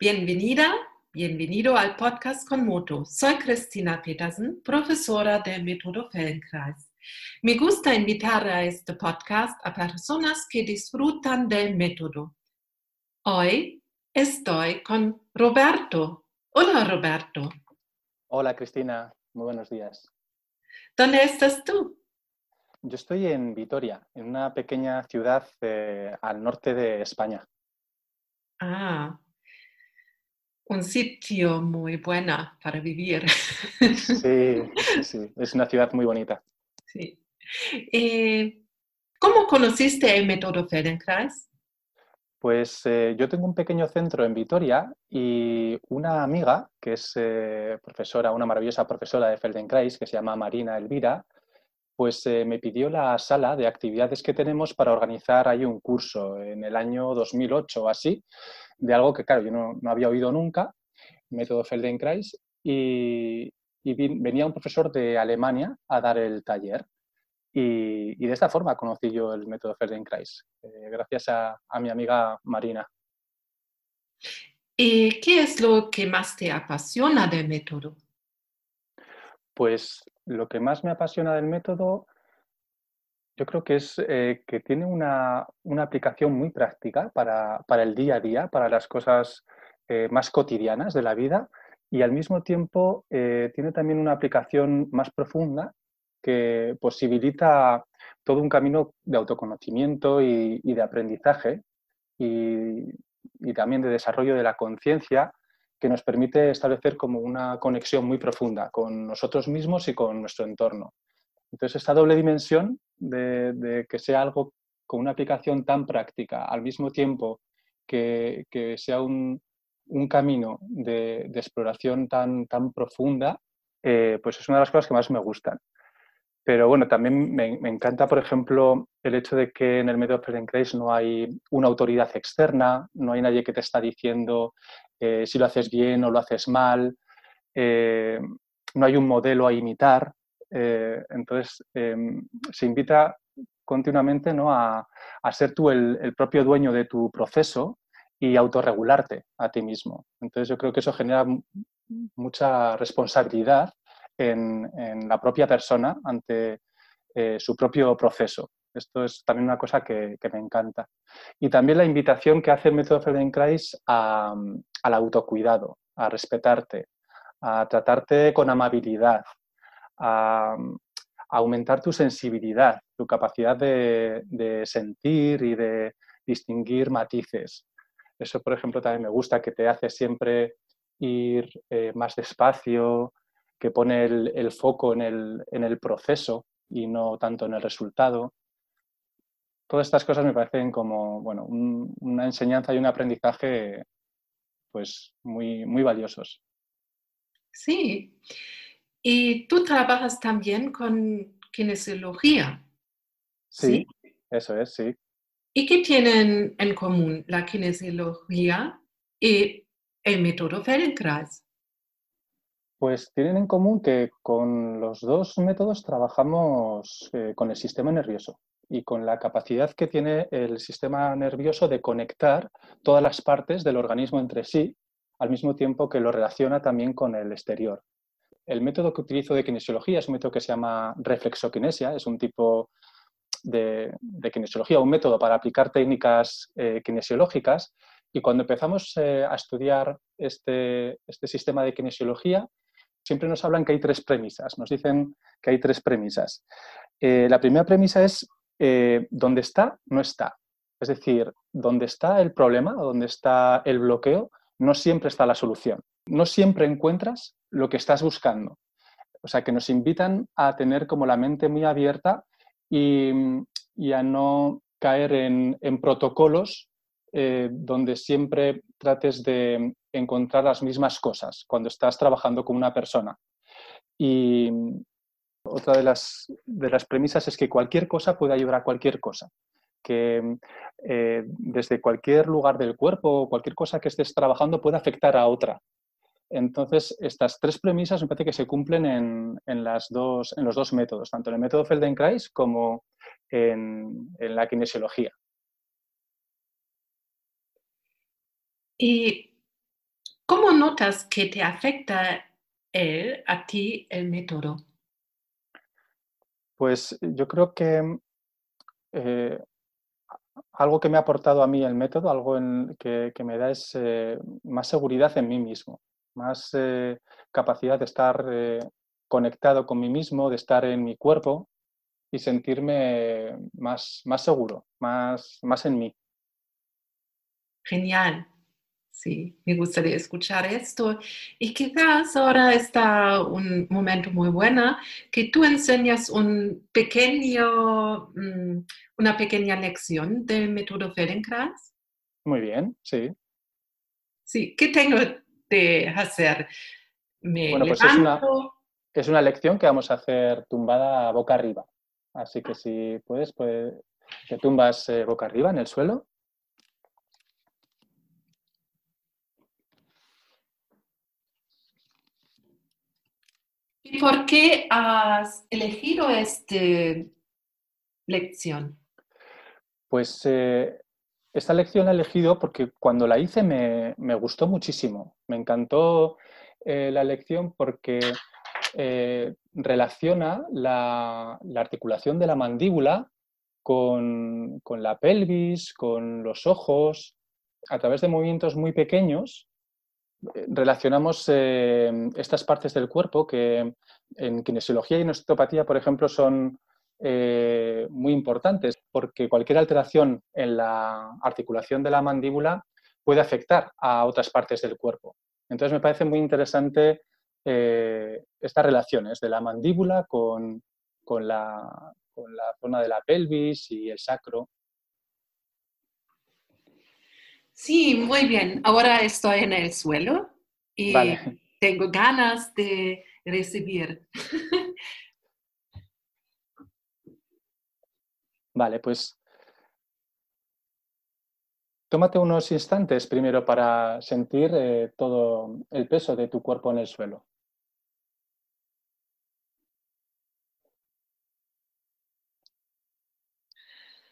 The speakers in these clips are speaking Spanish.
Bienvenida, bienvenido al podcast con Moto. Soy Cristina Petersen, profesora del método Feldenkrais. Me gusta invitar a este podcast a personas que disfrutan del método. Hoy estoy con Roberto. Hola Roberto. Hola Cristina, muy buenos días. ¿Dónde estás tú? Yo estoy en Vitoria, en una pequeña ciudad eh, al norte de España. Ah, un sitio muy bueno para vivir. Sí, sí, es una ciudad muy bonita. Sí. Eh, ¿Cómo conociste el método Feldenkrais? Pues eh, yo tengo un pequeño centro en Vitoria y una amiga que es eh, profesora, una maravillosa profesora de Feldenkrais que se llama Marina Elvira, pues me pidió la sala de actividades que tenemos para organizar ahí un curso en el año 2008 o así, de algo que, claro, yo no, había oído nunca, método Feldenkrais, y, venía un profesor de Alemania a dar el taller. Y, de esta forma conocí yo el método Feldenkrais, eh, gracias a, a, mi amiga Marina. ¿Y qué es lo que más te apasiona del método? Pues lo que más me apasiona del método yo creo que es eh, que tiene una, aplicación muy práctica para, el día a día, para las cosas eh, más cotidianas de la vida y al mismo tiempo eh, tiene también una aplicación más profunda que posibilita todo un camino de autoconocimiento y, de aprendizaje y, y, también de desarrollo de la conciencia que nos permite establecer como una conexión muy profunda con nosotros mismos y con nuestro entorno. Entonces, esta doble dimensión de, que sea algo con una aplicación tan práctica, al mismo tiempo que, sea un, camino de, exploración tan, tan profunda, eh, pues es una de las cosas que más me gustan. Pero bueno, también me, encanta, por ejemplo, el hecho de que en el método Feldenkrais no hay una autoridad externa, no hay nadie que te está diciendo eh, si lo haces bien o lo haces mal, eh, no hay un modelo a imitar, eh, entonces, em, se invita continuamente ¿no? a, ser tú el, propio dueño de tu proceso y autorregularte a ti mismo. Entonces, yo creo que eso genera mucha responsabilidad en, la propia persona ante eh, su propio proceso. Esto es también una cosa que, me encanta. Y también la invitación que hace el método Feldenkrais al autocuidado, a respetarte, a tratarte con amabilidad, a, aumentar tu sensibilidad, tu capacidad de, sentir y de distinguir matices. Eso, por ejemplo, también me gusta, que te hace siempre ir eh, más despacio, que pone el, foco en el, proceso y no tanto en el resultado. Todas estas cosas me parecen como bueno, una enseñanza y un aprendizaje pues, muy, muy valiosos. Sí, y tú trabajas también con kinesiología. Sí, eso es, sí. ¿Y qué tienen en común la kinesiología y el método Feldenkrais? Pues tienen en común que con los dos métodos trabajamos eh, con el sistema nervioso y con la capacidad que tiene el sistema nervioso de conectar todas las partes del organismo entre sí, al mismo tiempo que lo relaciona también con el exterior. El método que utilizo de kinesiología es un método que se llama reflexokinesia, es un tipo de, kinesiología, un método para aplicar técnicas eh, kinesiológicas. Y cuando empezamos eh, a estudiar este, este, sistema de kinesiología, siempre nos hablan que hay tres premisas, nos dicen que hay tres premisas. Eh, la primera premisa es donde está, no está. Es decir, donde está el problema, donde está el bloqueo, no siempre está la solución. No siempre encuentras lo que estás buscando. O sea, que nos invitan a tener como la mente muy abierta y, a no caer en, protocolos eh, donde siempre trates de encontrar las mismas cosas cuando estás trabajando con una persona. Y otra de las, de las premisas es que cualquier cosa puede ayudar a cualquier cosa que eh, desde cualquier lugar del cuerpo o cualquier cosa que estés trabajando puede afectar a otra. Entonces, estas tres premisas me parece que se cumplen en, las dos, en los dos métodos, tanto en el método Feldenkrais como en, la kinesiología. ¿Y ¿Cómo notas que te afecta él, a ti, el método? Pues yo creo que eh, algo que me ha aportado a mí el método, algo en, que, me da es eh, más seguridad en mí mismo, más eh, capacidad de estar conectado con mí mismo, de estar en mi cuerpo y sentirme más, más seguro, más, más en mí. Genial. Sí, me gustaría escuchar esto. Y quizás ahora está un momento muy bueno que tú enseñas un pequeño, mm, una pequeña lección del método Feldenkrais. Muy bien, sí. Sí, ¿qué tengo de hacer? Me bueno, pues es una, es una lección que vamos a hacer tumbada boca arriba. Así que si puedes, pues te tumbas eh, boca arriba en el suelo. ¿Y por qué has elegido esta lección? Pues eh, esta lección la he elegido porque cuando la hice me, gustó muchísimo. Me encantó eh, la lección porque eh, relaciona la, articulación de la mandíbula con, la pelvis, con los ojos, a través de movimientos muy pequeños relacionamos eh, estas partes del cuerpo que en kinesiología y en osteopatía, por ejemplo, son eh, muy importantes porque cualquier alteración en la articulación de la mandíbula puede afectar a otras partes del cuerpo. Entonces me parece muy interesante eh, estas relaciones de la mandíbula con, la, con la zona de la pelvis y el sacro. Sí, muy bien. Ahora estoy en el suelo y tengo ganas de recibir. Vale, pues tómate unos instantes primero para sentir eh, todo el peso de tu cuerpo en el suelo.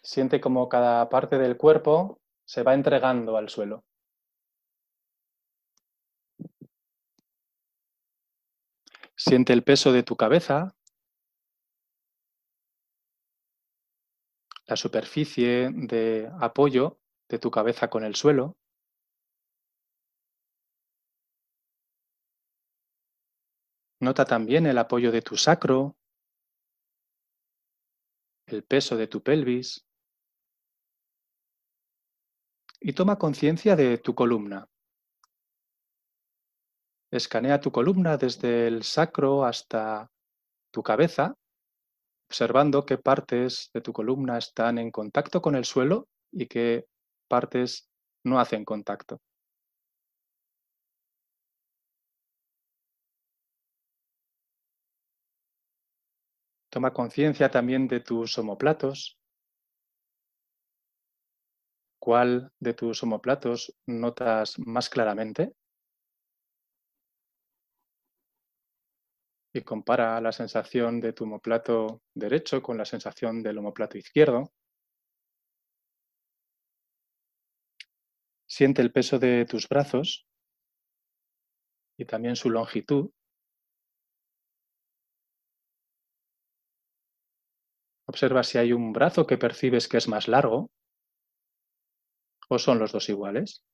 Siente como cada parte del cuerpo se va entregando al suelo. Siente el peso de tu cabeza, la superficie de apoyo de tu cabeza con el suelo. Nota también el apoyo de tu sacro, el peso de tu pelvis y toma conciencia de tu columna. Escanea tu columna desde el sacro hasta tu cabeza, observando qué partes de tu columna están en contacto con el suelo y qué partes no hacen contacto. Toma conciencia también de tus omoplatos, ¿Cuál de tus omoplatos notas más claramente? Y compara la sensación de tu omoplato derecho con la sensación del omoplato izquierdo. Siente el peso de tus brazos y también su longitud. Observa si hay un brazo que percibes que es más largo ¿O son los dos iguales?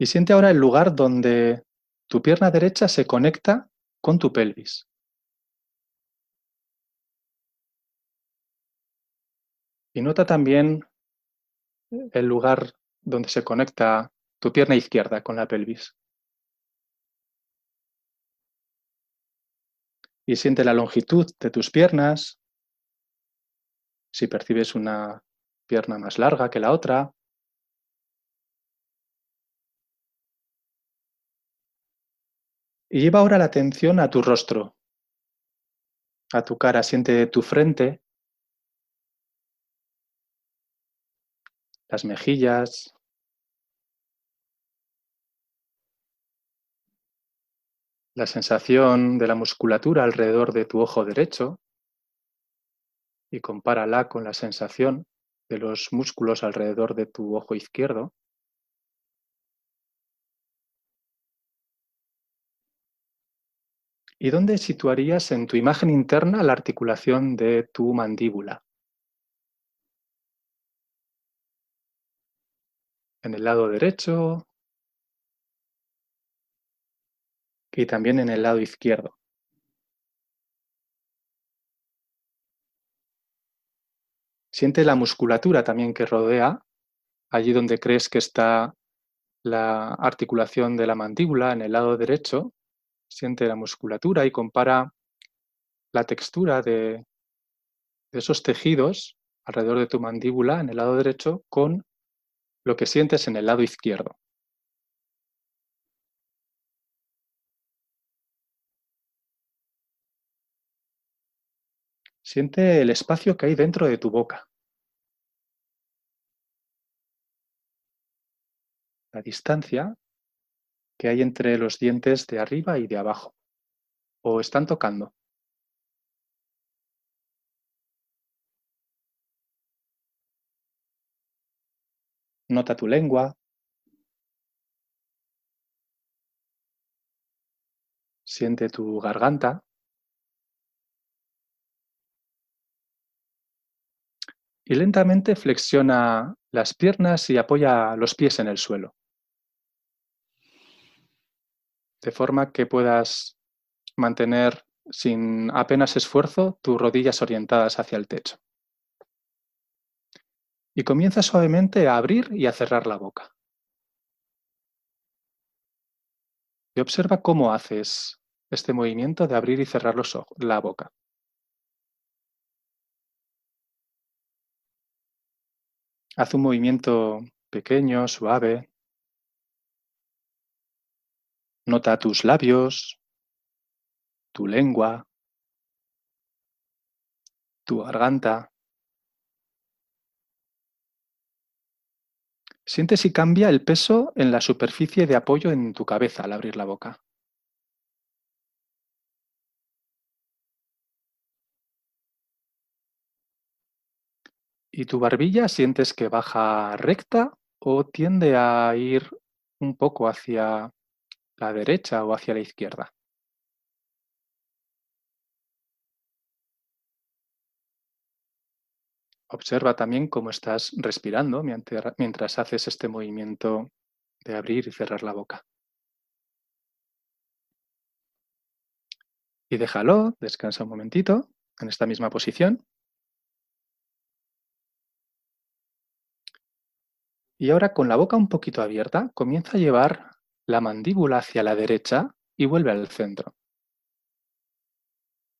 Y siente ahora el lugar donde tu pierna derecha se conecta con tu pelvis. Y nota también el lugar donde se conecta tu pierna izquierda con la pelvis. Y siente la longitud de tus piernas, si percibes una pierna más larga que la otra. Y lleva ahora la atención a tu rostro, a tu cara, siente tu frente, las mejillas, la sensación de la musculatura alrededor de tu ojo derecho y compárala con la sensación de los músculos alrededor de tu ojo izquierdo. ¿Y dónde situarías en tu imagen interna la articulación de tu mandíbula? En el lado derecho y también en el lado izquierdo. Siente la musculatura también que rodea, allí donde crees que está la articulación de la mandíbula, en el lado derecho, siente la musculatura y compara la textura de, esos tejidos alrededor de tu mandíbula en el lado derecho con lo que sientes en el lado izquierdo. Siente el espacio que hay dentro de tu boca. La distancia que hay entre los dientes de arriba y de abajo. ¿O están tocando? Nota tu lengua. Siente tu garganta. Y lentamente flexiona las piernas y apoya los pies en el suelo. De forma que puedas mantener sin apenas esfuerzo tus rodillas orientadas hacia el techo. Y comienza suavemente a abrir y a cerrar la boca. Y observa cómo haces este movimiento de abrir y cerrar los ojos, la boca. Haz un movimiento pequeño, suave, Nota tus labios, tu lengua, tu garganta. Siente si cambia el peso en la superficie de apoyo en tu cabeza al abrir la boca. ¿Y tu barbilla sientes que baja recta o tiende a ir un poco hacia la derecha o hacia la izquierda. Observa también cómo estás respirando mientras haces este movimiento de abrir y cerrar la boca. Y déjalo, descansa un momentito en esta misma posición. Y ahora con la boca un poquito abierta, comienza a llevar la mandíbula hacia la derecha y vuelve al centro.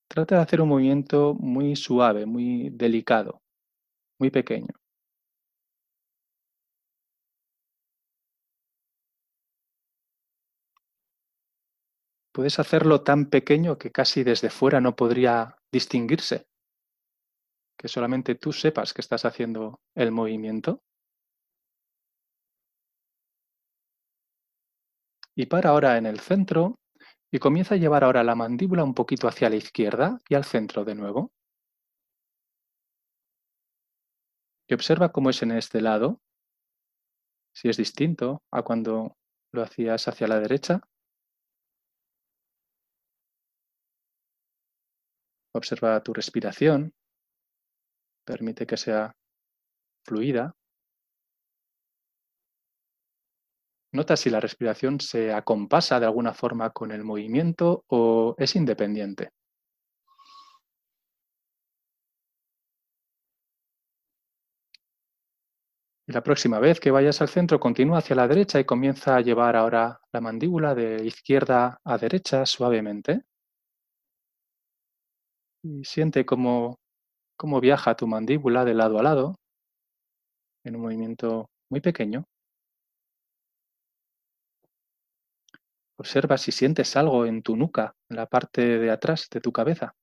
Trata de hacer un movimiento muy suave, muy delicado, muy pequeño. Puedes hacerlo tan pequeño que casi desde fuera no podría distinguirse, que solamente tú sepas que estás haciendo el movimiento. Y para ahora en el centro y comienza a llevar ahora la mandíbula un poquito hacia la izquierda y al centro de nuevo. Y observa cómo es en este lado, si es distinto a cuando lo hacías hacia la derecha. Observa tu respiración, permite que sea fluida. Nota si la respiración se acompasa de alguna forma con el movimiento o es independiente. la próxima vez que vayas al centro, continúa hacia la derecha y comienza a llevar ahora la mandíbula de izquierda a derecha suavemente. Y siente cómo, cómo viaja tu mandíbula de lado a lado en un movimiento muy pequeño. Observa si sientes algo en tu nuca, en la parte de atrás de tu cabeza.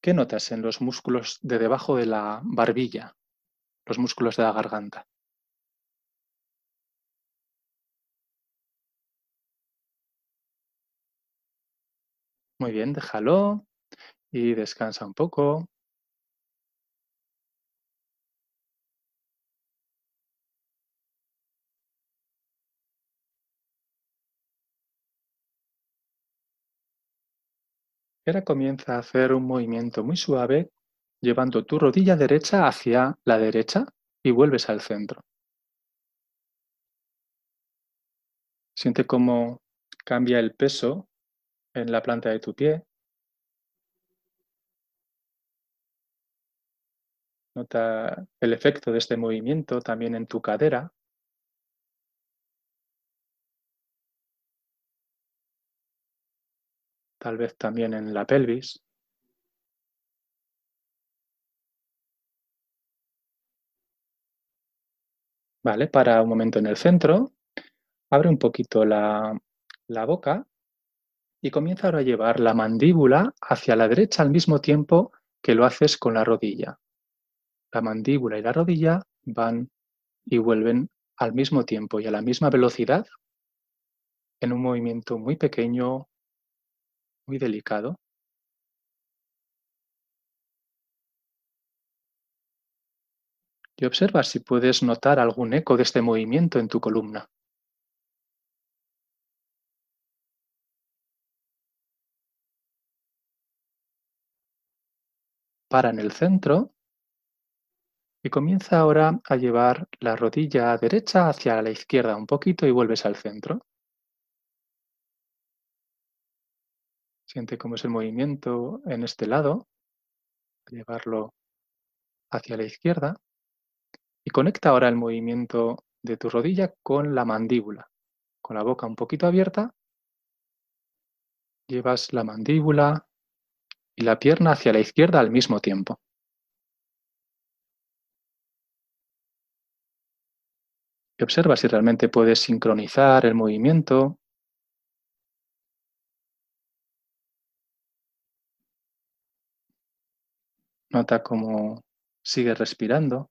¿Qué notas en los músculos de debajo de la barbilla, los músculos de la garganta? Muy bien, déjalo y descansa un poco. Comienza a hacer un movimiento muy suave, llevando tu rodilla derecha hacia la derecha y vuelves al centro. Siente cómo cambia el peso en la planta de tu pie. Nota el efecto de este movimiento también en tu cadera. Tal vez también en la pelvis. Vale, para un momento en el centro. Abre un poquito la, la boca y comienza ahora a llevar la mandíbula hacia la derecha al mismo tiempo que lo haces con la rodilla. La mandíbula y la rodilla van y vuelven al mismo tiempo y a la misma velocidad en un movimiento muy pequeño, muy delicado. Y observa si puedes notar algún eco de este movimiento en tu columna. para en el centro y comienza ahora a llevar la rodilla derecha hacia la izquierda un poquito y vuelves al centro. Siente cómo es el movimiento en este lado, llevarlo hacia la izquierda y conecta ahora el movimiento de tu rodilla con la mandíbula. Con la boca un poquito abierta, llevas la mandíbula y la pierna hacia la izquierda al mismo tiempo. Y observa si realmente puedes sincronizar el movimiento. Nota cómo sigue respirando.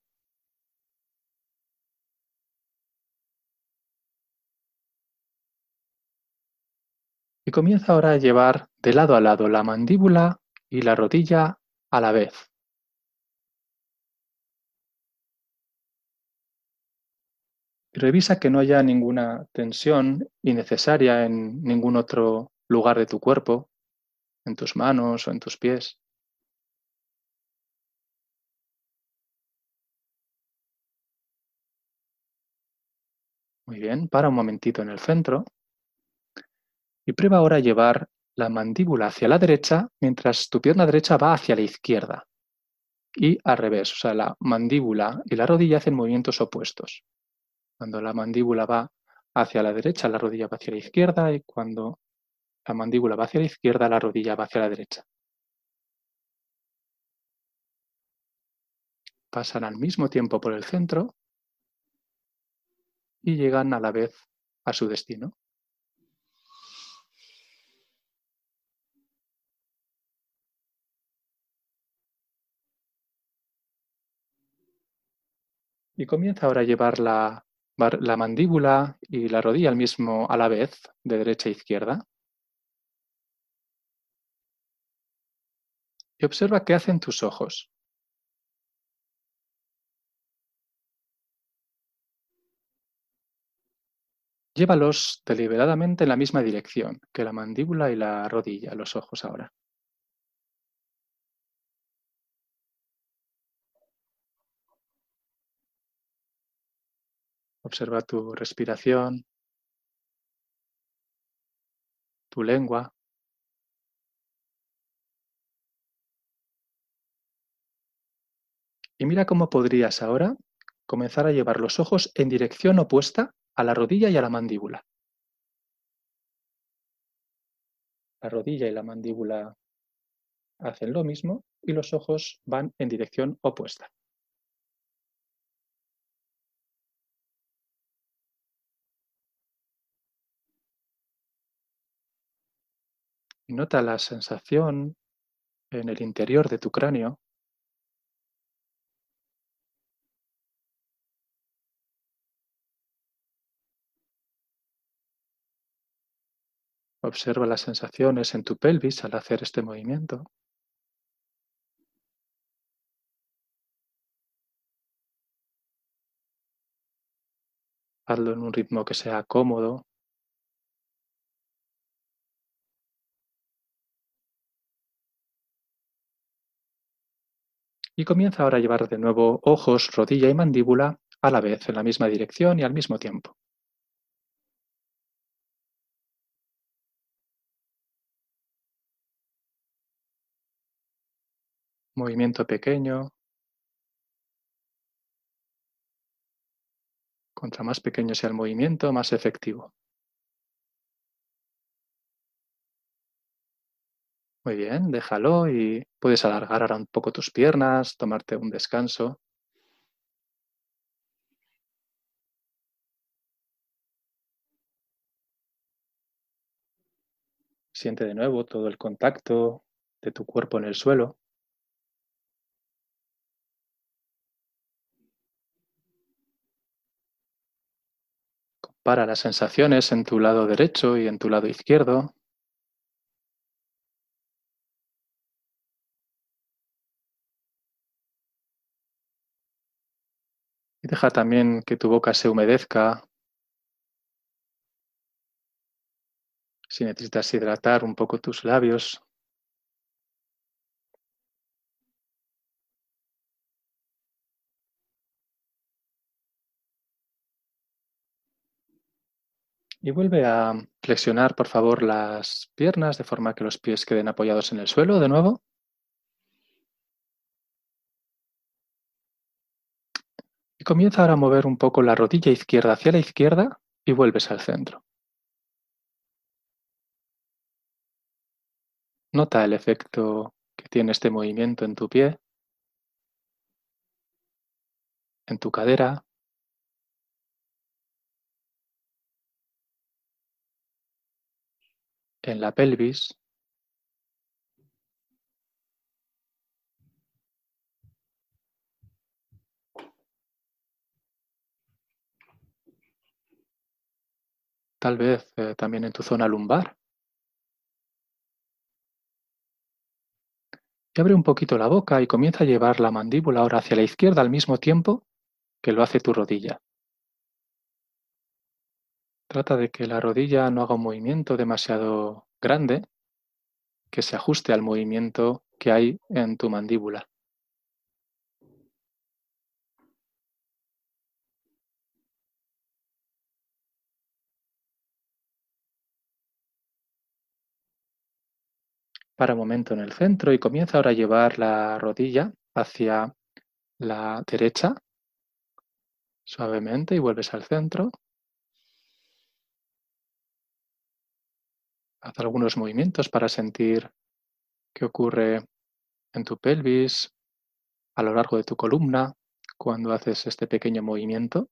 Y comienza ahora a llevar de lado a lado la mandíbula y la rodilla a la vez. revisa que no haya ninguna tensión innecesaria en ningún otro lugar de tu cuerpo, en tus manos o en tus pies. Muy bien, para un momentito en el centro y prueba ahora a llevar la mandíbula hacia la derecha mientras tu pierna derecha va hacia la izquierda. Y al revés, o sea, la mandíbula y la rodilla hacen movimientos opuestos. Cuando la mandíbula va hacia la derecha, la rodilla va hacia la izquierda y cuando la mandíbula va hacia la izquierda, la rodilla va hacia la derecha. Pasan al mismo tiempo por el centro y llegan a la vez a su destino. Y comienza ahora a llevar la, la mandíbula y la rodilla al mismo a la vez, de derecha a izquierda. Y observa qué hacen tus ojos. Llévalos deliberadamente en la misma dirección que la mandíbula y la rodilla, los ojos ahora. Observa tu respiración, tu lengua. Y mira cómo podrías ahora comenzar a llevar los ojos en dirección opuesta a la rodilla y a la mandíbula. La rodilla y la mandíbula hacen lo mismo y los ojos van en dirección opuesta. Nota la sensación en el interior de tu cráneo. Observa las sensaciones en tu pelvis al hacer este movimiento. Hazlo en un ritmo que sea cómodo. Y comienza ahora a llevar de nuevo ojos, rodilla y mandíbula a la vez, en la misma dirección y al mismo tiempo. Movimiento pequeño. Contra más pequeño sea el movimiento, más efectivo. Muy bien, déjalo y puedes alargar ahora un poco tus piernas, tomarte un descanso. Siente de nuevo todo el contacto de tu cuerpo en el suelo. Compara las sensaciones en tu lado derecho y en tu lado izquierdo. Y deja también que tu boca se humedezca. Si necesitas hidratar un poco tus labios, Y vuelve a flexionar, por favor, las piernas de forma que los pies queden apoyados en el suelo de nuevo. Y comienza ahora a mover un poco la rodilla izquierda hacia la izquierda y vuelves al centro. Nota el efecto que tiene este movimiento en tu pie, en tu cadera, en la pelvis. Tal vez eh, también en tu zona lumbar. Y abre un poquito la boca y comienza a llevar la mandíbula ahora hacia la izquierda al mismo tiempo que lo hace tu rodilla. Trata de que la rodilla no haga un movimiento demasiado grande que se ajuste al movimiento que hay en tu mandíbula. Para un momento en el centro y comienza ahora a llevar la rodilla hacia la derecha suavemente y vuelves al centro. Haz algunos movimientos para sentir qué ocurre en tu pelvis, a lo largo de tu columna, cuando haces este pequeño movimiento.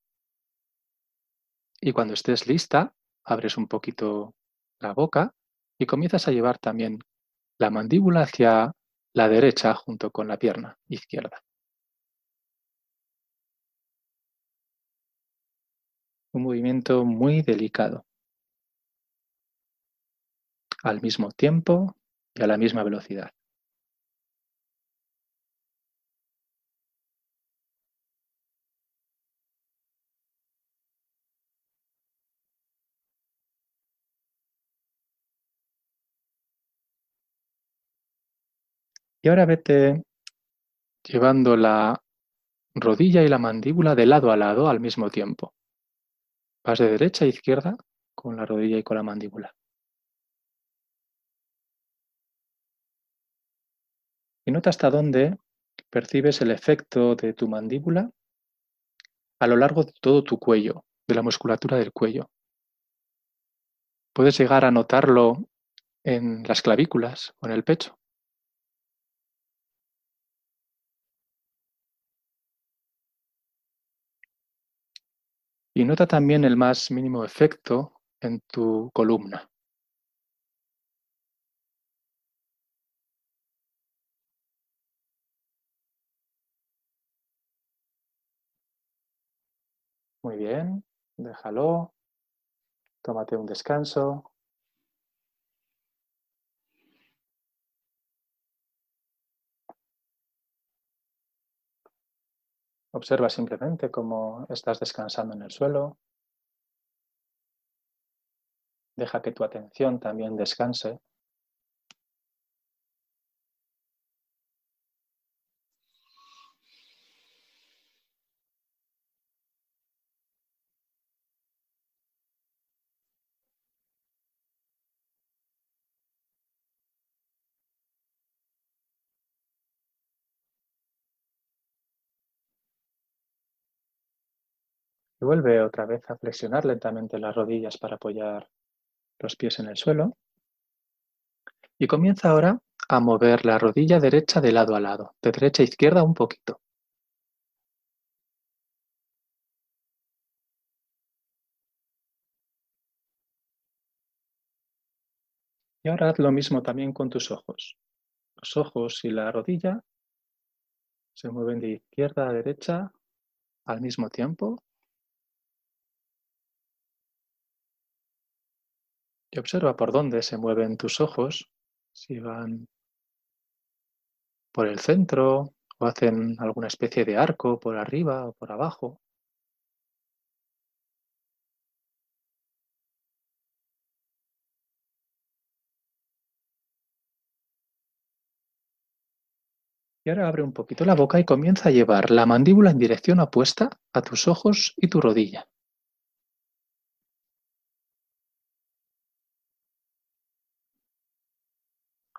Y cuando estés lista, abres un poquito la boca y comienzas a llevar también la mandíbula hacia la derecha junto con la pierna izquierda. Un movimiento muy delicado al mismo tiempo y a la misma velocidad. Y ahora vete llevando la rodilla y la mandíbula de lado a lado al mismo tiempo. Vas de derecha a izquierda con la rodilla y con la mandíbula. Y nota hasta dónde percibes el efecto de tu mandíbula a lo largo de todo tu cuello, de la musculatura del cuello. Puedes llegar a notarlo en las clavículas o en el pecho. Y nota también el más mínimo efecto en tu columna. Muy bien, déjalo. Tómate un descanso. Observa simplemente cómo estás descansando en el suelo. Deja que tu atención también descanse Vuelve otra vez a flexionar lentamente las rodillas para apoyar los pies en el suelo. Y comienza ahora a mover la rodilla derecha de lado a lado, de derecha a izquierda un poquito. Y ahora haz lo mismo también con tus ojos. Los ojos y la rodilla se mueven de izquierda a derecha al mismo tiempo. Y observa por dónde se mueven tus ojos, si van por el centro o hacen alguna especie de arco por arriba o por abajo. Y ahora abre un poquito la boca y comienza a llevar la mandíbula en dirección opuesta a tus ojos y tu rodilla.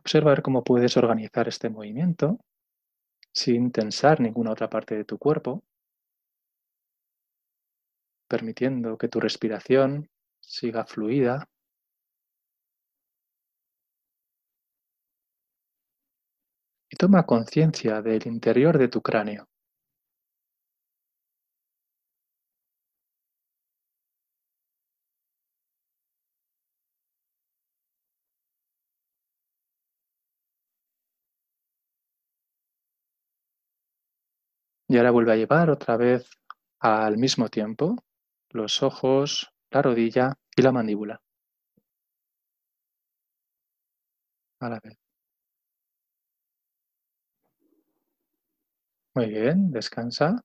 Observa ver cómo puedes organizar este movimiento sin tensar ninguna otra parte de tu cuerpo, permitiendo que tu respiración siga fluida. Y toma conciencia del interior de tu cráneo. Y ahora vuelve a llevar otra vez al mismo tiempo los ojos, la rodilla y la mandíbula. A la vez. Muy bien, descansa.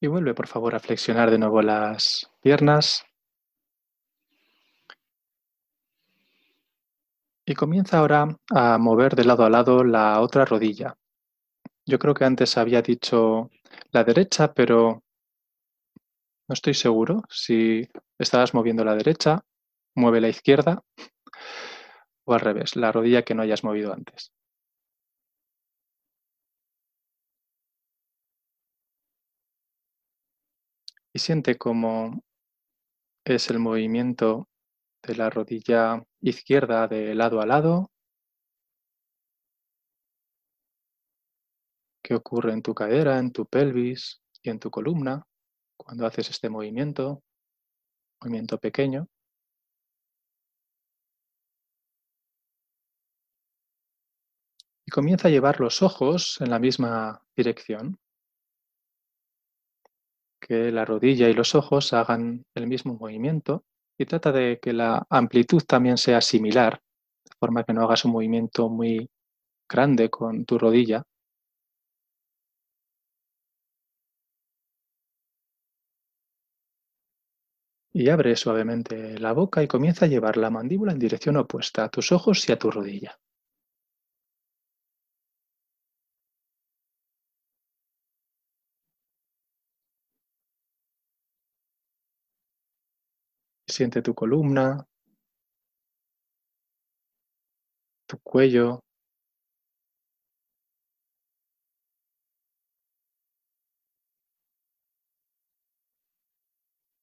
Y vuelve, por favor, a flexionar de nuevo las piernas. Y comienza ahora a mover de lado a lado la otra rodilla. Yo creo que antes había dicho la derecha, pero no estoy seguro. Si estabas moviendo la derecha, mueve la izquierda o al revés, la rodilla que no hayas movido antes. Y siente cómo es el movimiento de la rodilla izquierda de lado a lado. ¿Qué ocurre en tu cadera, en tu pelvis y en tu columna cuando haces este movimiento? Movimiento pequeño. Y comienza a llevar los ojos en la misma dirección que la rodilla y los ojos hagan el mismo movimiento y trata de que la amplitud también sea similar, de forma que no hagas un movimiento muy grande con tu rodilla. Y abre suavemente la boca y comienza a llevar la mandíbula en dirección opuesta a tus ojos y a tu rodilla. Siente tu columna, tu cuello.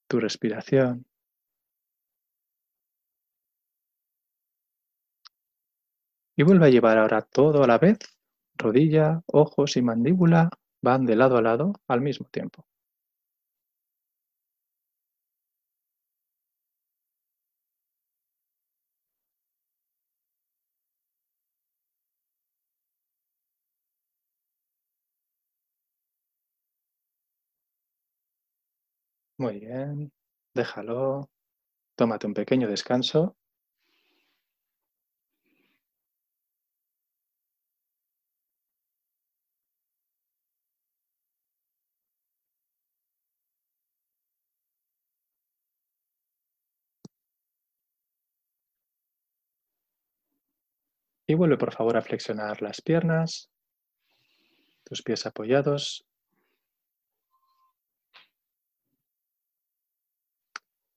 Tu respiración. Y vuelve a llevar ahora todo a la vez. Rodilla, ojos y mandíbula van de lado a lado al mismo tiempo. Muy bien. Déjalo. Tómate un pequeño descanso. Y vuelve por favor a flexionar las piernas, tus pies apoyados.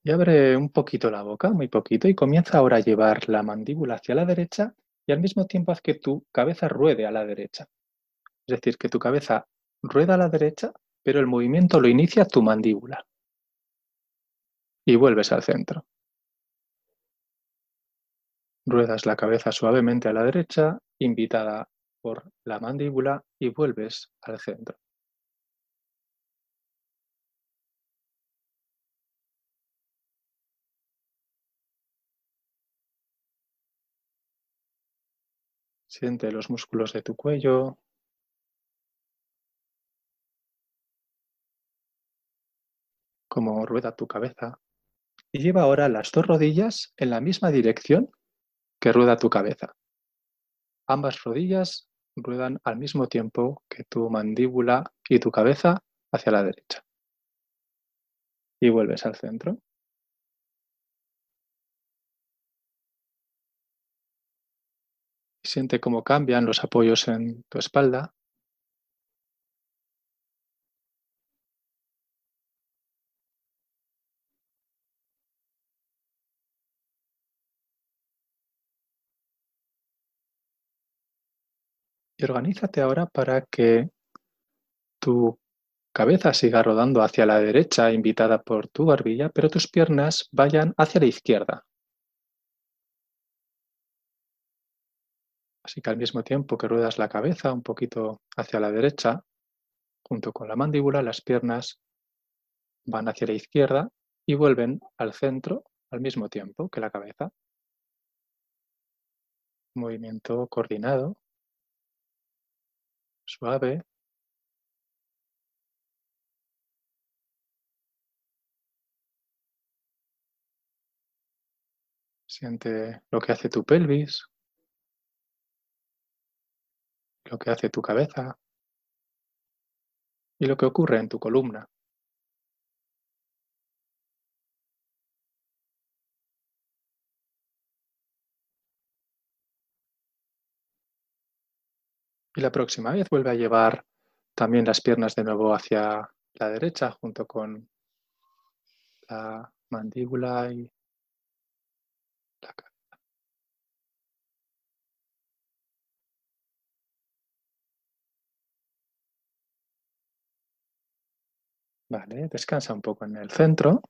Y abre un poquito la boca, muy poquito, y comienza ahora a llevar la mandíbula hacia la derecha y al mismo tiempo haz que tu cabeza ruede a la derecha. Es decir, que tu cabeza rueda a la derecha, pero el movimiento lo inicia tu mandíbula. Y vuelves al centro. Ruedas la cabeza suavemente a la derecha, invitada por la mandíbula, y vuelves al centro. Siente los músculos de tu cuello. Cómo rueda tu cabeza. Y lleva ahora las dos rodillas en la misma dirección que rueda tu cabeza. Ambas rodillas ruedan al mismo tiempo que tu mandíbula y tu cabeza hacia la derecha. Y vuelves al centro. Siente cómo cambian los apoyos en tu espalda. Y organízate ahora para que tu cabeza siga rodando hacia la derecha, invitada por tu barbilla, pero tus piernas vayan hacia la izquierda. Así que al mismo tiempo que ruedas la cabeza un poquito hacia la derecha, junto con la mandíbula, las piernas van hacia la izquierda y vuelven al centro al mismo tiempo que la cabeza. Movimiento coordinado suave. Siente lo que hace tu pelvis, lo que hace tu cabeza y lo que ocurre en tu columna. Y la próxima vez vuelve a llevar también las piernas de nuevo hacia la derecha junto con la mandíbula y Vale, descansa un poco en el centro.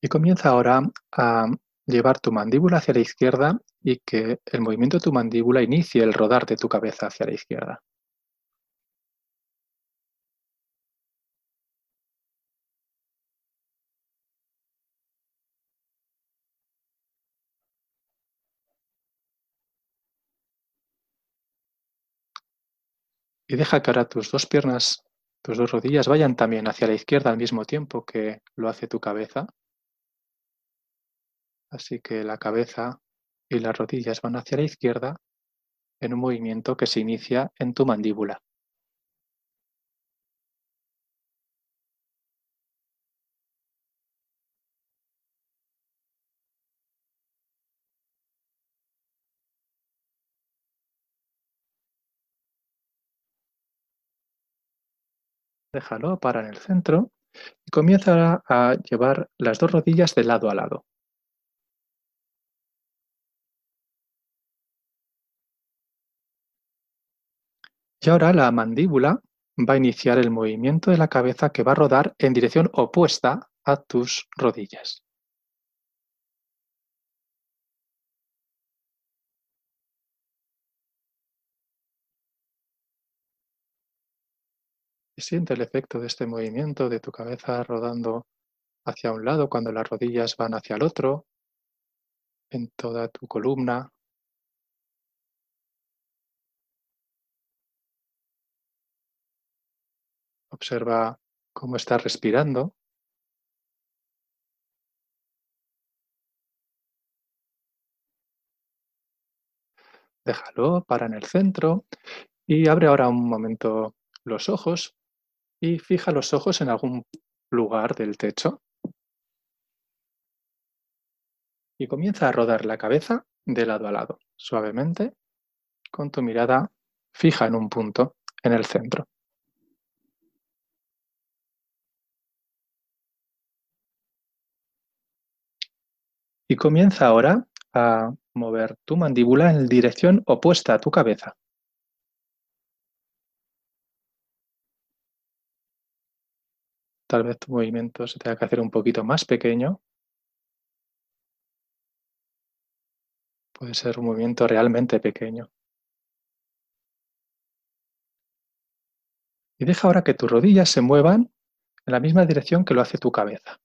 Y comienza ahora a llevar tu mandíbula hacia la izquierda y que el movimiento de tu mandíbula inicie el rodar de tu cabeza hacia la izquierda. Y deja que ahora tus dos piernas, tus dos rodillas vayan también hacia la izquierda al mismo tiempo que lo hace tu cabeza. Así que la cabeza y las rodillas van hacia la izquierda en un movimiento que se inicia en tu mandíbula. Déjalo, para en el centro y comienza a llevar las dos rodillas de lado a lado. Y ahora la mandíbula va a iniciar el movimiento de la cabeza que va a rodar en dirección opuesta a tus rodillas. Siente el efecto de este movimiento de tu cabeza rodando hacia un lado cuando las rodillas van hacia el otro, en toda tu columna, Observa cómo estás respirando. Déjalo, para en el centro y abre ahora un momento los ojos y fija los ojos en algún lugar del techo. Y comienza a rodar la cabeza de lado a lado, suavemente, con tu mirada fija en un punto en el centro. Y comienza ahora a mover tu mandíbula en dirección opuesta a tu cabeza. Tal vez tu movimiento se tenga que hacer un poquito más pequeño. Puede ser un movimiento realmente pequeño. Y deja ahora que tus rodillas se muevan en la misma dirección que lo hace tu cabeza.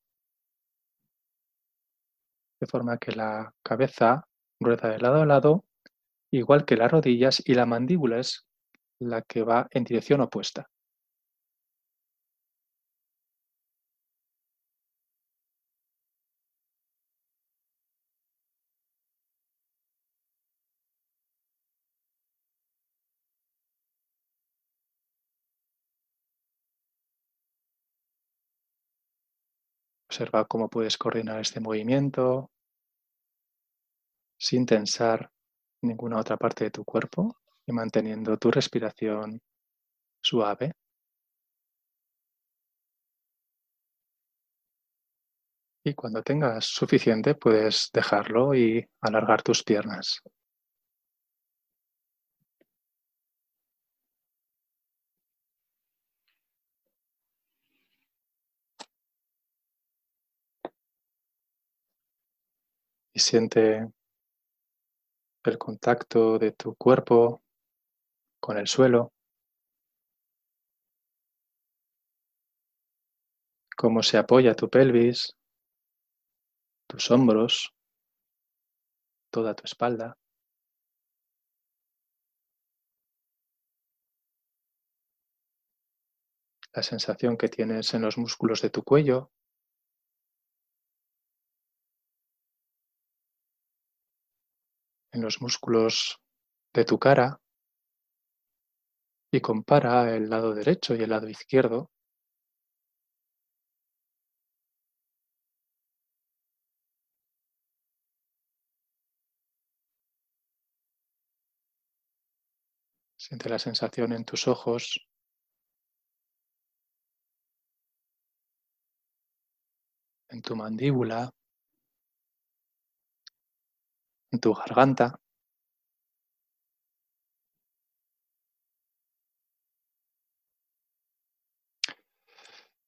De forma que la cabeza rueda de lado a lado, igual que las rodillas, y la mandíbula es la que va en dirección opuesta. Observa cómo puedes coordinar este movimiento sin tensar ninguna otra parte de tu cuerpo y manteniendo tu respiración suave. Y cuando tengas suficiente puedes dejarlo y alargar tus piernas. Siente el contacto de tu cuerpo con el suelo, cómo se apoya tu pelvis, tus hombros, toda tu espalda. La sensación que tienes en los músculos de tu cuello, en los músculos de tu cara y compara el lado derecho y el lado izquierdo. Siente la sensación en tus ojos. En tu mandíbula. En tu garganta.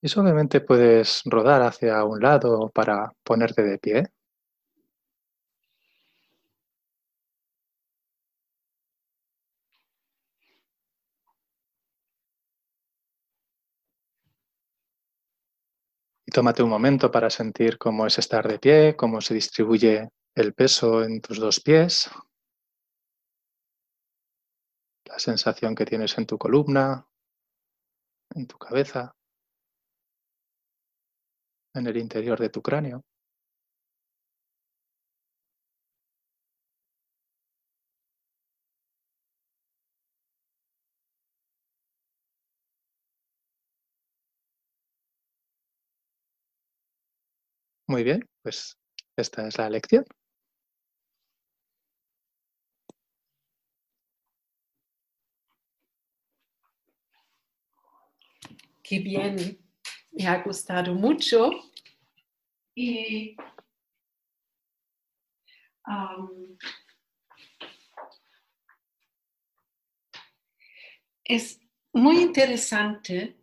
Y suavemente puedes rodar hacia un lado para ponerte de pie. Y tómate un momento para sentir cómo es estar de pie, cómo se distribuye el peso en tus dos pies, la sensación que tienes en tu columna, en tu cabeza, en el interior de tu cráneo. Muy bien, pues esta es la lección. Qué bien, me ha gustado mucho. Y um, es muy interesante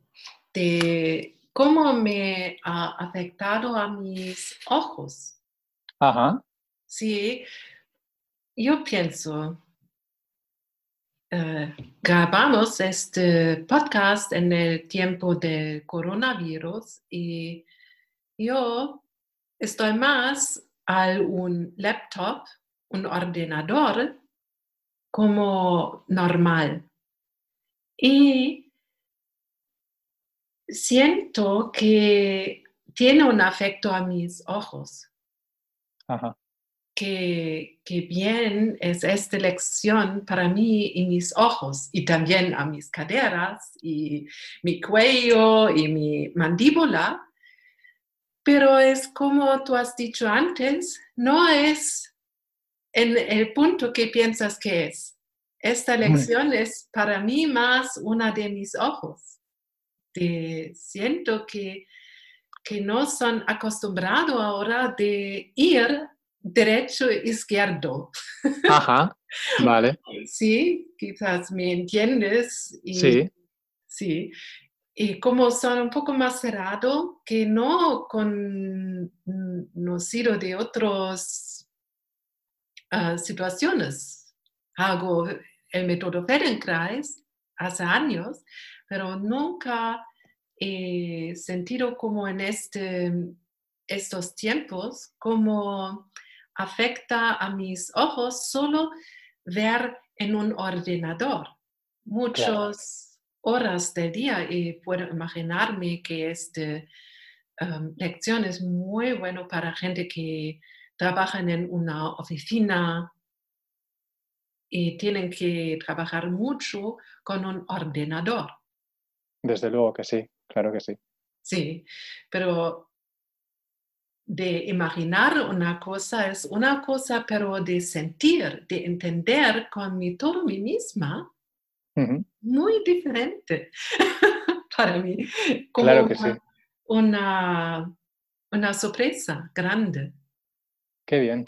de cómo me ha afectado a mis ojos. Ajá. Sí, yo pienso, eh, grabamos este podcast en el tiempo del coronavirus y yo estoy más al un laptop, un ordenador como normal. Y siento que tiene un afecto a mis ojos. Ajá. Que, que, bien es esta lección para mí y mis ojos y también a mis caderas y mi cuello y mi mandíbula. Pero es como tú has dicho antes, no es en el punto que piensas que es. Esta lección es para mí más una de mis ojos. De, siento que que no son acostumbrados ahora de ir derecho izquierdo. Ajá, vale. Sí, quizás me entiendes. sí. Sí. Y como son un poco más cerrados, que no con sido de otras ah, situaciones. Hago el método Feldenkrais hace años, pero nunca he sentido como en este, estos tiempos, como afecta a mis ojos solo ver en un ordenador muchas horas del día y puedo imaginarme que esta um, lección es muy bueno para gente que trabaja en una oficina y tienen que trabajar mucho con un ordenador. Desde luego que sí. Claro que sí. Sí, pero de imaginar una cosa es una cosa, pero de sentir, de entender con mi, todo mí misma, muy diferente para mí. claro que sí. Una, una sorpresa grande. Qué bien.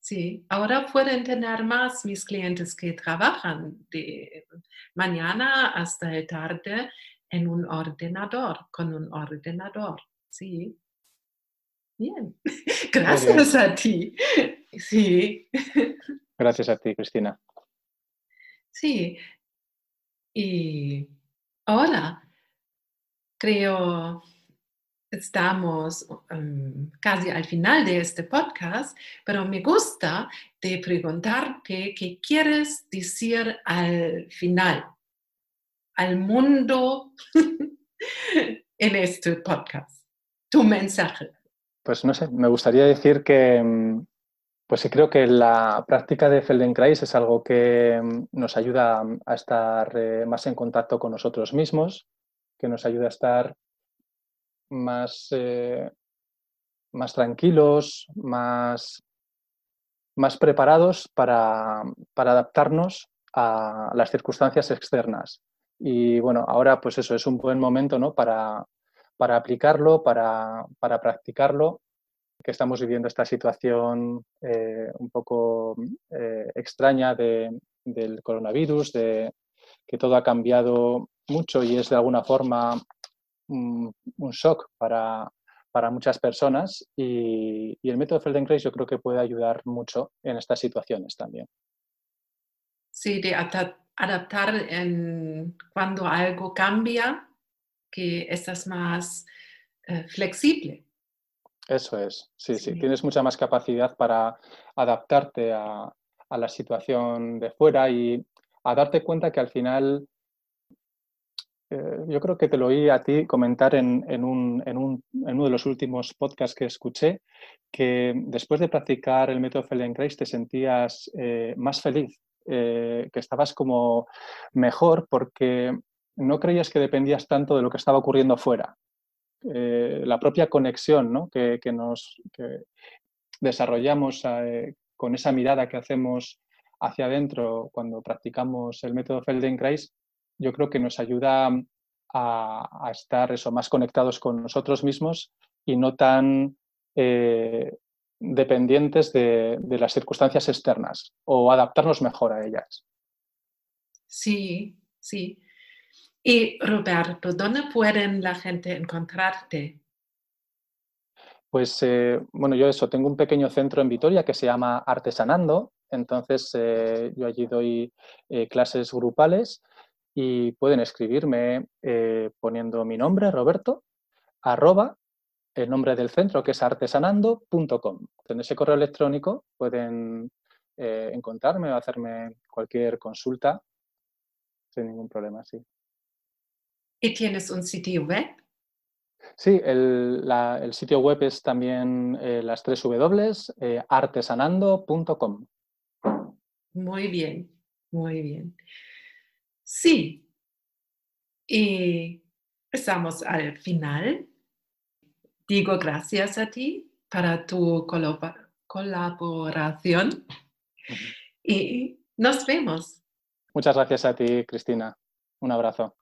Sí, ahora pueden tener más mis clientes que trabajan de mañana hasta el tarde en un ordenador, con un ordenador. Sí. Bien. Gracias a ti. Sí. Gracias a ti, Cristina. Sí. Y ahora creo estamos um, casi al final de este podcast, pero me gusta de preguntarte qué quieres decir al final al mundo en este podcast? Tu mensaje. Pues no sé, me gustaría decir que, mm, pues creo que la práctica de Feldenkrais es algo que mm, nos ayuda a estar eh, más en contacto con nosotros mismos, que nos ayuda a estar más, eh, más tranquilos, más, más preparados para, para adaptarnos a las circunstancias externas. Y bueno, ahora pues eso es un buen momento ¿no? para, para aplicarlo, para, para, practicarlo, que estamos viviendo esta situación eh, un poco eh, extraña de, del coronavirus, de que todo ha cambiado mucho y es de alguna forma un, shock para, para, muchas personas y, y el método Feldenkrais yo creo que puede ayudar mucho en estas situaciones también. Sí, de adaptar en, cuando algo cambia, que estás más eh, flexible. Eso es, sí, sí, tienes mucha más capacidad para adaptarte a, la situación de fuera y a darte cuenta que al final, eh, yo creo que te lo oí a ti comentar en, un, en, un, en, uno de los últimos podcasts que escuché, que después de practicar el método Feldenkrais te sentías eh, más feliz eh, que estabas como mejor porque no creías que dependías tanto de lo que estaba ocurriendo fuera. Eh, la propia conexión que, nos desarrollamos eh, con esa mirada que hacemos hacia adentro cuando practicamos el método Feldenkrais, yo creo que nos ayuda a, estar más conectados con nosotros mismos y no tan dependientes de, las circunstancias externas o adaptarnos mejor a ellas. Sí, sí. Y Roberto, ¿dónde pueden la gente encontrarte? Pues eh, bueno, yo eso, tengo un pequeño centro en Vitoria que se llama Artesanando, entonces eh, yo allí doy eh, clases grupales y pueden escribirme poniendo mi nombre, Roberto, arroba el nombre del centro, que es artesanando.com. En ese correo electrónico pueden eh, encontrarme o hacerme cualquier consulta sin ningún problema, sí. ¿Y tienes un sitio web? Sí, el, sitio web es también eh, las tres W, eh, artesanando.com. Muy bien, muy bien. Sí, y estamos al final. Digo gracias a ti para tu colaboración y nos vemos. Muchas gracias a ti, Cristina. Un abrazo.